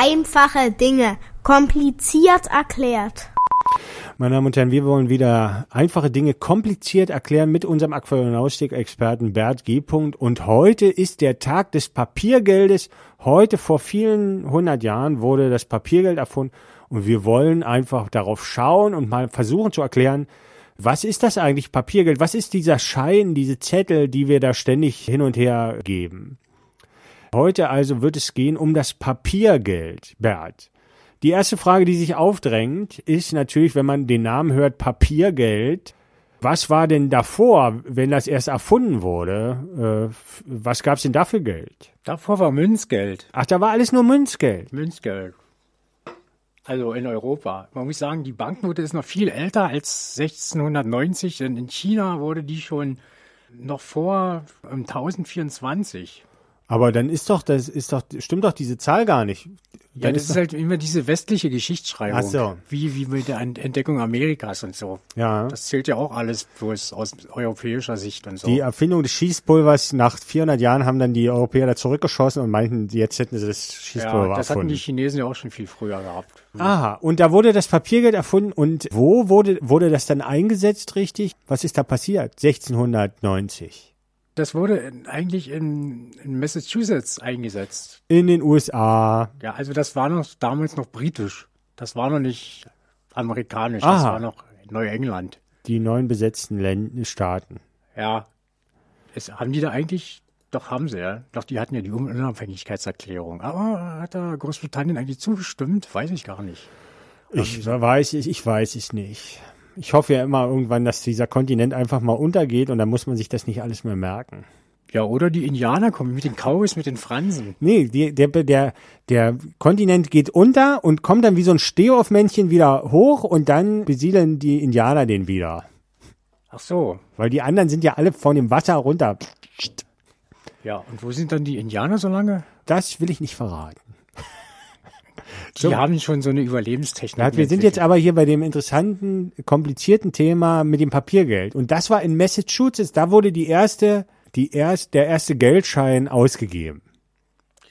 Einfache Dinge kompliziert erklärt. Meine Damen und Herren, wir wollen wieder einfache Dinge kompliziert erklären mit unserem Aquarionaustik-Experten Bert G. Und heute ist der Tag des Papiergeldes. Heute vor vielen hundert Jahren wurde das Papiergeld erfunden und wir wollen einfach darauf schauen und mal versuchen zu erklären, was ist das eigentlich Papiergeld? Was ist dieser Schein, diese Zettel, die wir da ständig hin und her geben? Heute also wird es gehen um das Papiergeld, Bert. Die erste Frage, die sich aufdrängt, ist natürlich, wenn man den Namen hört, Papiergeld. Was war denn davor, wenn das erst erfunden wurde? Äh, was gab's denn da für Geld? Davor war Münzgeld. Ach, da war alles nur Münzgeld. Münzgeld. Also in Europa. Man muss sagen, die Banknote ist noch viel älter als 1690, denn in China wurde die schon noch vor 1024. Aber dann ist doch, das ist doch, stimmt doch diese Zahl gar nicht. Ja, das ist, halt immer diese westliche Geschichtsschreibung. Ach so. Wie, wie mit der Entdeckung Amerikas und so. Ja. Das zählt ja auch alles bloß aus europäischer Sicht und so. Die Erfindung des Schießpulvers nach 400 Jahren haben dann die Europäer da zurückgeschossen und meinten, jetzt hätten sie das Schießpulver ja, das erfunden. hatten die Chinesen ja auch schon viel früher gehabt. Aha, und da wurde das Papiergeld erfunden und wo wurde, wurde das dann eingesetzt richtig? Was ist da passiert? 1690. Das wurde eigentlich in, in Massachusetts eingesetzt. In den USA. Ja, also das war noch damals noch britisch. Das war noch nicht amerikanisch. Das Aha. war noch Neuengland. Die neuen besetzten Länder, Staaten. Ja. Es, haben die da eigentlich, doch haben sie ja. Doch die hatten ja die Unabhängigkeitserklärung. Aber hat da Großbritannien eigentlich zugestimmt? Weiß ich gar nicht. Ich weiß, ich, ich weiß es nicht. Ich hoffe ja immer irgendwann, dass dieser Kontinent einfach mal untergeht und dann muss man sich das nicht alles mehr merken. Ja, oder die Indianer kommen mit den Cowboys, mit den Fransen. Nee, die, der, der, der Kontinent geht unter und kommt dann wie so ein Stehaufmännchen wieder hoch und dann besiedeln die Indianer den wieder. Ach so. Weil die anderen sind ja alle von dem Wasser runter. Ja, und wo sind dann die Indianer so lange? Das will ich nicht verraten. Die So. haben schon so eine Überlebenstechnik. Ja, wir sind jetzt aber hier bei dem interessanten, komplizierten Thema mit dem Papiergeld. Und das war in Massachusetts, da wurde die erste, die erst, der erste Geldschein ausgegeben.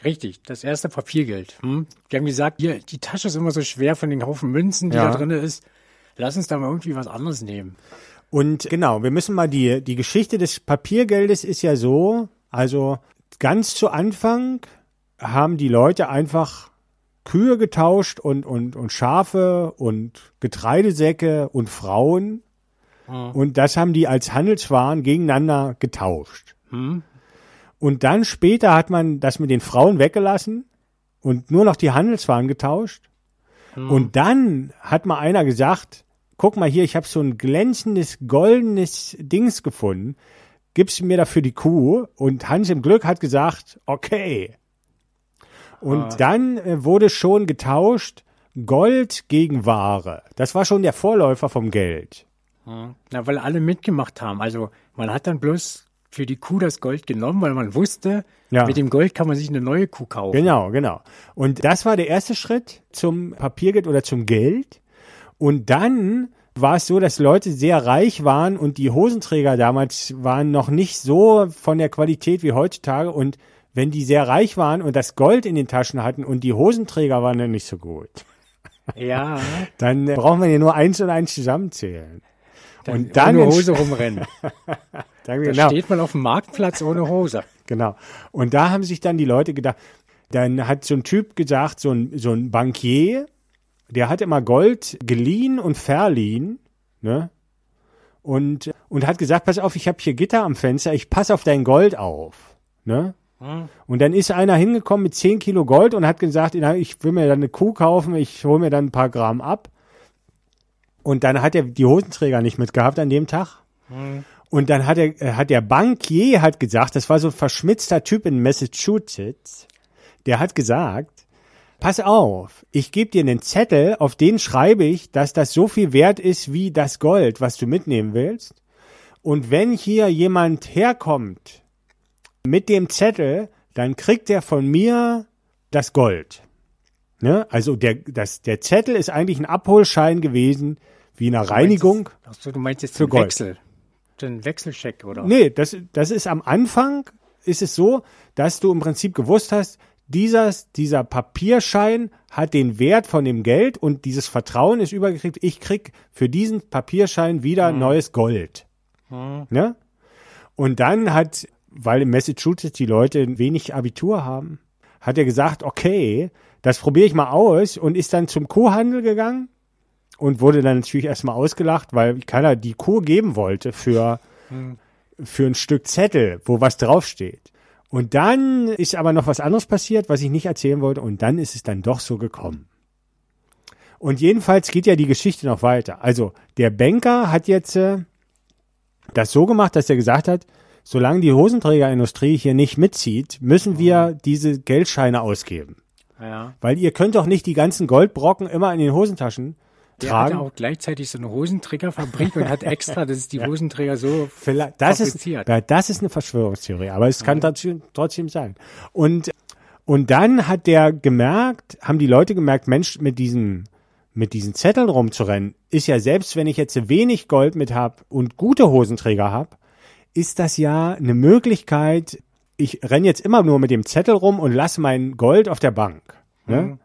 Richtig, das erste Papiergeld. Hm? Die haben gesagt, hier, die Tasche ist immer so schwer von den Haufen Münzen, die Ja. da drin ist. Lass uns da mal irgendwie was anderes nehmen. Und genau, wir müssen mal die, die Geschichte des Papiergeldes ist ja so, also ganz zu Anfang haben die Leute einfach Kühe getauscht und, und, und Schafe und Getreidesäcke und Frauen. Und das haben die als Handelswaren gegeneinander getauscht. Und dann später hat man das mit den Frauen weggelassen und nur noch die Handelswaren getauscht. Und dann hat mal einer gesagt, guck mal hier, ich habe so ein glänzendes, goldenes Dings gefunden. Gibst du mir dafür die Kuh? Und Hans im Glück hat gesagt, okay. Und dann äh, wurde schon getauscht Gold gegen Ware. Das war schon der Vorläufer vom Geld. Na, weil alle mitgemacht haben. Also man hat dann bloß für die Kuh das Gold genommen, weil man wusste, Ja. mit dem Gold kann man sich eine neue Kuh kaufen. Genau, genau. Und das war der erste Schritt zum Papiergeld oder zum Geld. Und dann war es so, dass Leute sehr reich waren und die Hosenträger damals waren noch nicht so von der Qualität wie heutzutage. Und wenn die sehr reich waren und das Gold in den Taschen hatten und die Hosenträger waren dann nicht so gut, Ja, dann äh, brauchen wir ja nur eins und eins zusammenzählen. dann Und dann ohne Hose rumrennen. Da, Da genau. steht man auf dem Marktplatz ohne Hose. Genau. Und da haben sich dann die Leute gedacht, dann hat so ein Typ gesagt, so ein, so ein Bankier, der hat immer Gold geliehen und verliehen, ne? Und, und hat gesagt, pass auf, ich habe hier Gitter am Fenster, ich pass auf dein Gold auf, ne? Und dann ist einer hingekommen mit 10 Kilo Gold und hat gesagt, ich will mir dann eine Kuh kaufen, ich hole mir dann ein paar Gramm ab. Und dann hat er die Hosenträger nicht mitgehabt an dem Tag. Und dann hat er, äh, hat der Bankier hat gesagt, das war so ein verschmitzter Typ in Massachusetts, der hat gesagt, pass auf, ich gebe dir einen Zettel, auf den schreibe ich, dass das so viel wert ist wie das Gold, was du mitnehmen willst. Und wenn hier jemand herkommt mit dem Zettel, dann kriegt er von mir das Gold. Ne? Also der, das, der Zettel ist eigentlich ein Abholschein gewesen, wie eine Reinigung. Achso, du meinst jetzt den Gold. Wechsel. Den Wechselcheck, oder? Nee, das, das ist am Anfang, ist es so, dass du im Prinzip gewusst hast, dieser, dieser Papierschein hat den Wert von dem Geld und dieses Vertrauen ist übergekriegt. Ich krieg für diesen Papierschein wieder neues Gold. Ne? Und dann hat, weil in Massachusetts die Leute wenig Abitur haben, hat er gesagt, okay, das probiere ich mal aus und ist dann zum Kuhhandel gegangen und wurde dann natürlich erstmal ausgelacht, weil keiner die Kuh geben wollte für, für ein Stück Zettel, wo was draufsteht. Und dann ist aber noch was anderes passiert, was ich nicht erzählen wollte, und dann ist es dann doch so gekommen. Und jedenfalls geht ja die Geschichte noch weiter. Also der Banker hat jetzt äh, das so gemacht, dass er gesagt hat, solange die Hosenträgerindustrie hier nicht mitzieht, müssen wir diese Geldscheine ausgeben. Ja. Weil ihr könnt doch nicht die ganzen Goldbrocken immer in den Hosentaschen Der tragen. hatte auch gleichzeitig so eine Hosenträgerfabrik und hat extra, dass die Hosenträger so Vielleicht, das ist, ja, das ist eine Verschwörungstheorie, aber es kann trotzdem, trotzdem sein. Und, und dann hat der gemerkt, haben die Leute gemerkt, Mensch, mit diesen, mit diesen Zetteln rumzurennen, ist ja selbst, wenn ich jetzt wenig Gold mit hab und gute Hosenträger hab, ist das ja eine Möglichkeit, ich renn jetzt immer nur mit dem Zettel rum und lasse mein Gold auf der Bank. Ne?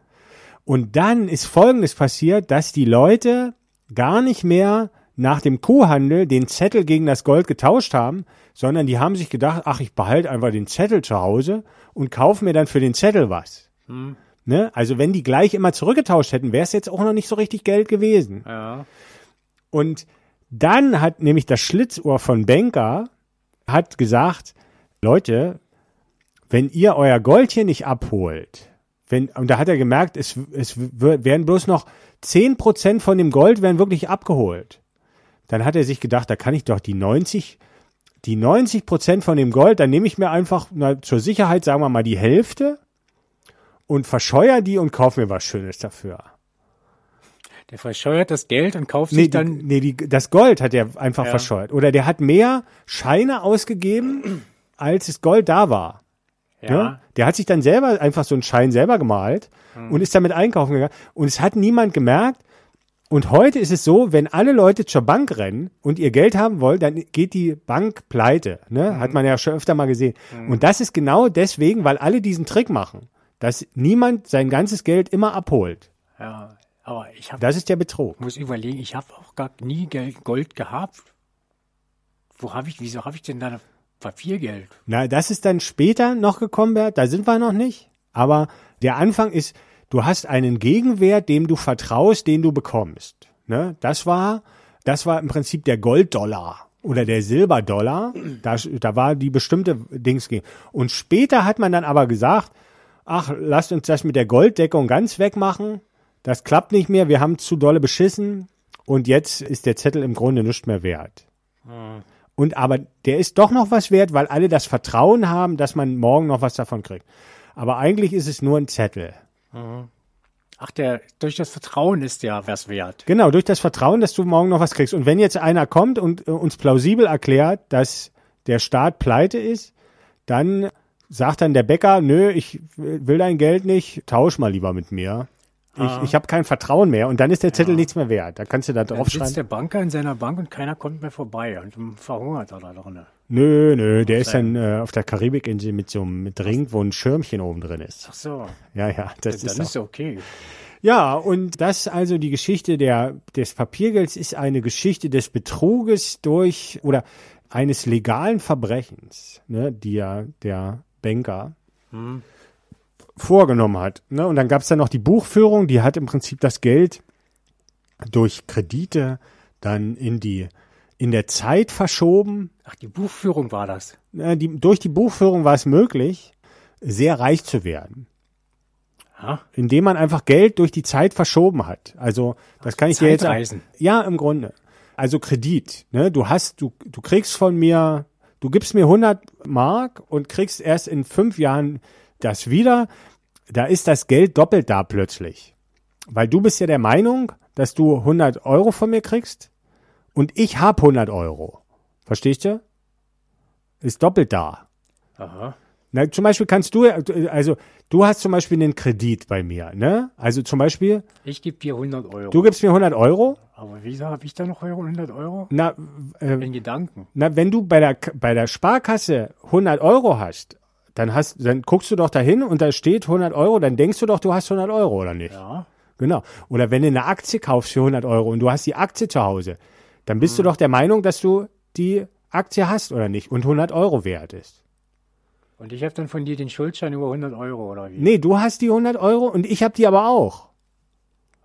Und dann ist Folgendes passiert, dass die Leute gar nicht mehr nach dem Kuhhandel den Zettel gegen das Gold getauscht haben, sondern die haben sich gedacht, ach, ich behalte einfach den Zettel zu Hause und kaufe mir dann für den Zettel was. Ne? Also wenn die gleich immer zurückgetauscht hätten, wäre es jetzt auch noch nicht so richtig Geld gewesen. Ja. Und dann hat nämlich das Schlitzohr von Banker hat gesagt, Leute, wenn ihr euer Gold hier nicht abholt, wenn, und da hat er gemerkt, es, es werden bloß noch 10% von dem Gold werden wirklich abgeholt. Dann hat er sich gedacht, da kann ich doch die 90, die 90% von dem Gold, dann nehme ich mir einfach na, zur Sicherheit, sagen wir mal, die Hälfte und verscheuer die und kauf mir was Schönes dafür. Der verscheuert das Geld und kauft Nee, sich die, dann. nee die, das Gold hat er einfach Ja. verscheuert. Oder der hat mehr Scheine ausgegeben, als das Gold da war. ja, Ne? Der hat sich dann selber einfach so einen Schein selber gemalt und ist damit einkaufen gegangen. Und es hat niemand gemerkt. Und heute ist es so, wenn alle Leute zur Bank rennen und ihr Geld haben wollen, dann geht die Bank pleite. Ne? Hat man ja schon öfter mal gesehen. Und das ist genau deswegen, weil alle diesen Trick machen, dass niemand sein ganzes Geld immer abholt. ja. Aber ich hab, Das ist der Betrug. muss überlegen, ich habe auch gar nie Geld, Gold gehabt. Wo habe ich, wieso habe ich denn da Papiergeld? Na, das ist dann später noch gekommen, Bert, da sind wir noch nicht. Aber der Anfang ist, du hast einen Gegenwert, dem du vertraust, den du bekommst. Ne? Das war, das war im Prinzip der Golddollar oder der Silberdollar. Da, da war die bestimmte Dings gegen. Und später hat man dann aber gesagt, ach, lasst uns das mit der Golddeckung ganz wegmachen. Das klappt nicht mehr, wir haben zu dolle beschissen. Und jetzt ist der Zettel im Grunde nicht mehr wert. Und aber der ist doch noch was wert, weil alle das Vertrauen haben, dass man morgen noch was davon kriegt. Aber eigentlich ist es nur ein Zettel. Ach, der, durch das Vertrauen ist der was wert. Genau, durch das Vertrauen, dass du morgen noch was kriegst. Und wenn jetzt einer kommt und äh, uns plausibel erklärt, dass der Staat pleite ist, dann sagt dann der Bäcker, nö, ich will dein Geld nicht, tausch mal lieber mit mir. Ich, ich habe kein Vertrauen mehr und dann ist der Zettel nichts mehr wert. Da kannst du da Dann drauf sitzt der Banker in seiner Bank und keiner kommt mehr vorbei und dann verhungert er da drin. Nö, nö, der ist dann äh, auf der Karibikinsel mit so einem Drink, wo ein Schirmchen oben drin ist. Ach so, Ja, ja, das dann ist ist auch. okay. Ja, und das also die Geschichte der, des Papiergelds ist eine Geschichte des Betruges durch oder eines legalen Verbrechens, ne, die ja der Banker vorgenommen hat. Ne? Und dann gab es dann noch die Buchführung, die hat im Prinzip das Geld durch Kredite dann in die in der Zeit verschoben. Ach, die Buchführung war das. Äh, Die, durch die Buchführung war es möglich, sehr reich zu werden Ja? indem man einfach Geld durch die Zeit verschoben hat. Also das kann ich dir jetzt ja im Grunde. Also Kredit. Ne? Du hast du du kriegst von mir, du gibst mir 100 Mark und kriegst erst in fünf Jahren das wieder. Da ist das Geld doppelt da plötzlich, weil du bist ja der Meinung, dass du 100 Euro von mir kriegst und ich hab 100 Euro. Verstehst du? Ist doppelt da. Aha. Na, zum Beispiel kannst du, also du hast zum Beispiel einen Kredit bei mir, ne? Also zum Beispiel, Ich gebe dir 100 Euro. du gibst mir 100 Euro, Aber wieso habe ich da noch 100 Euro? na, äh, In Gedanken. na wenn du bei der, bei der Sparkasse 100 Euro hast, dann hast, dann guckst du doch dahin und da steht 100 Euro, dann denkst du doch, du hast 100 Euro oder nicht? Ja. Genau. Oder wenn du eine Aktie kaufst für 100 Euro und du hast die Aktie zu Hause, dann bist du doch der Meinung, dass du die Aktie hast oder nicht und 100 Euro wert ist. Und ich habe dann von dir den Schuldschein über 100 Euro oder wie? Nee, du hast die 100 Euro und ich habe die aber auch.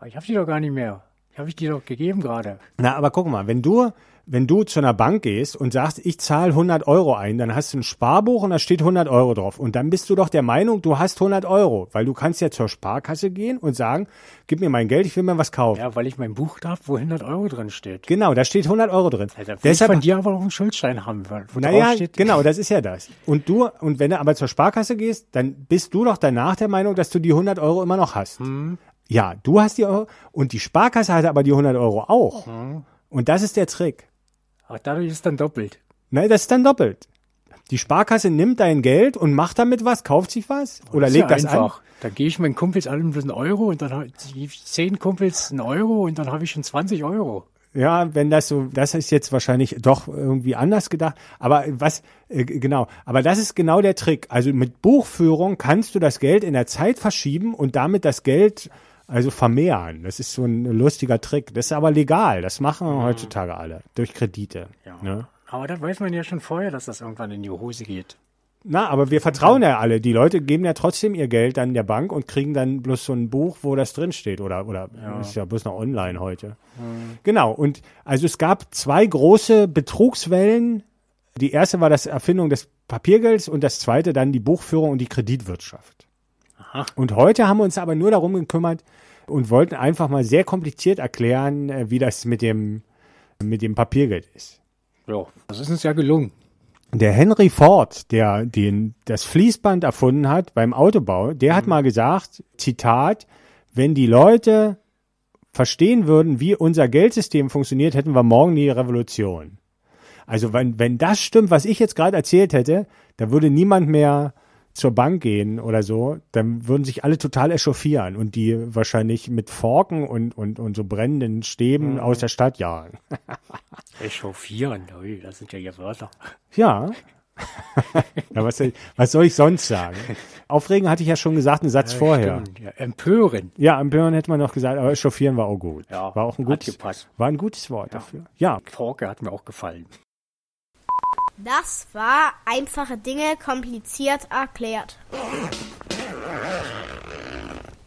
Ich habe die doch gar nicht mehr. Habe ich dir doch gegeben gerade. Na, aber guck mal, wenn du, wenn du zu einer Bank gehst und sagst, ich zahle 100 Euro ein, dann hast du ein Sparbuch und da steht 100 Euro drauf. Und dann bist du doch der Meinung, du hast 100 Euro, weil du kannst ja zur Sparkasse gehen und sagen, gib mir mein Geld, ich will mir was kaufen. Ja, weil ich mein Buch darf, wo 100 Euro drin steht. Genau, da steht 100 Euro drin. Also, Deshalb ich von dir aber auch einen Schuldschein haben, wo wo Naja, steht. genau, das ist ja das. Und du, und wenn du aber zur Sparkasse gehst, dann bist du doch danach der Meinung, dass du die 100 Euro immer noch hast. Hm. Ja, du hast die Euro und die Sparkasse hatte aber die 100 Euro auch. Hm. Und das ist der Trick. Ach, dadurch ist es dann doppelt. Nein, das ist dann doppelt. Die Sparkasse nimmt dein Geld und macht damit was, kauft sich was oder ist legt ja das einfach. Dann gehe ich meinen Kumpels allen bloß einen Euro und dann habe ich zehn Kumpels einen Euro und dann habe ich schon 20 Euro. an. Ja, wenn das so, das ist jetzt wahrscheinlich doch irgendwie anders gedacht. Aber was, äh, genau, aber das ist genau der Trick. Also mit Buchführung kannst du das Geld in der Zeit verschieben und damit das Geld also vermehren. Das ist so ein lustiger Trick. Das ist aber legal. Das machen heutzutage alle durch Kredite. Ja. Ne? Aber da weiß man ja schon vorher, dass das irgendwann in die Hose geht. Na, aber wir vertrauen ja alle. Die Leute geben ja trotzdem ihr Geld dann der Bank und kriegen dann bloß so ein Buch, wo das drin steht. Oder, oder ist ja bloß noch online heute. Genau. Und also es gab zwei große Betrugswellen. Die erste war das Erfindung des Papiergelds und das zweite dann die Buchführung und die Kreditwirtschaft. Aha. Und heute haben wir uns aber nur darum gekümmert und wollten einfach mal sehr kompliziert erklären, äh, wie das mit dem, mit dem Papiergeld ist. Ja, das ist uns ja gelungen. Der Henry Ford, der den, das Fließband erfunden hat beim Autobau, der hat mal gesagt, Zitat, wenn die Leute verstehen würden, wie unser Geldsystem funktioniert, hätten wir morgen die Revolution. Also wenn, wenn das stimmt, was ich jetzt gerade erzählt hätte, da würde niemand mehr zur Bank gehen oder so, dann würden sich alle total echauffieren und die wahrscheinlich mit Forken und, und, und so brennenden Stäben aus der Stadt jagen. Echauffieren, das sind ja hier Wörter. Ja. ja was, soll- was soll ich sonst sagen? Aufregen hatte ich ja schon gesagt, einen Satz vorher. Stimmt, ja. Empören. Ja, empören hätte man noch gesagt, aber chauffieren war auch gut. Ja, war auch ein gutes, war ein gutes Wort dafür. Ja, Forke hat mir auch gefallen. Das war einfache Dinge kompliziert erklärt.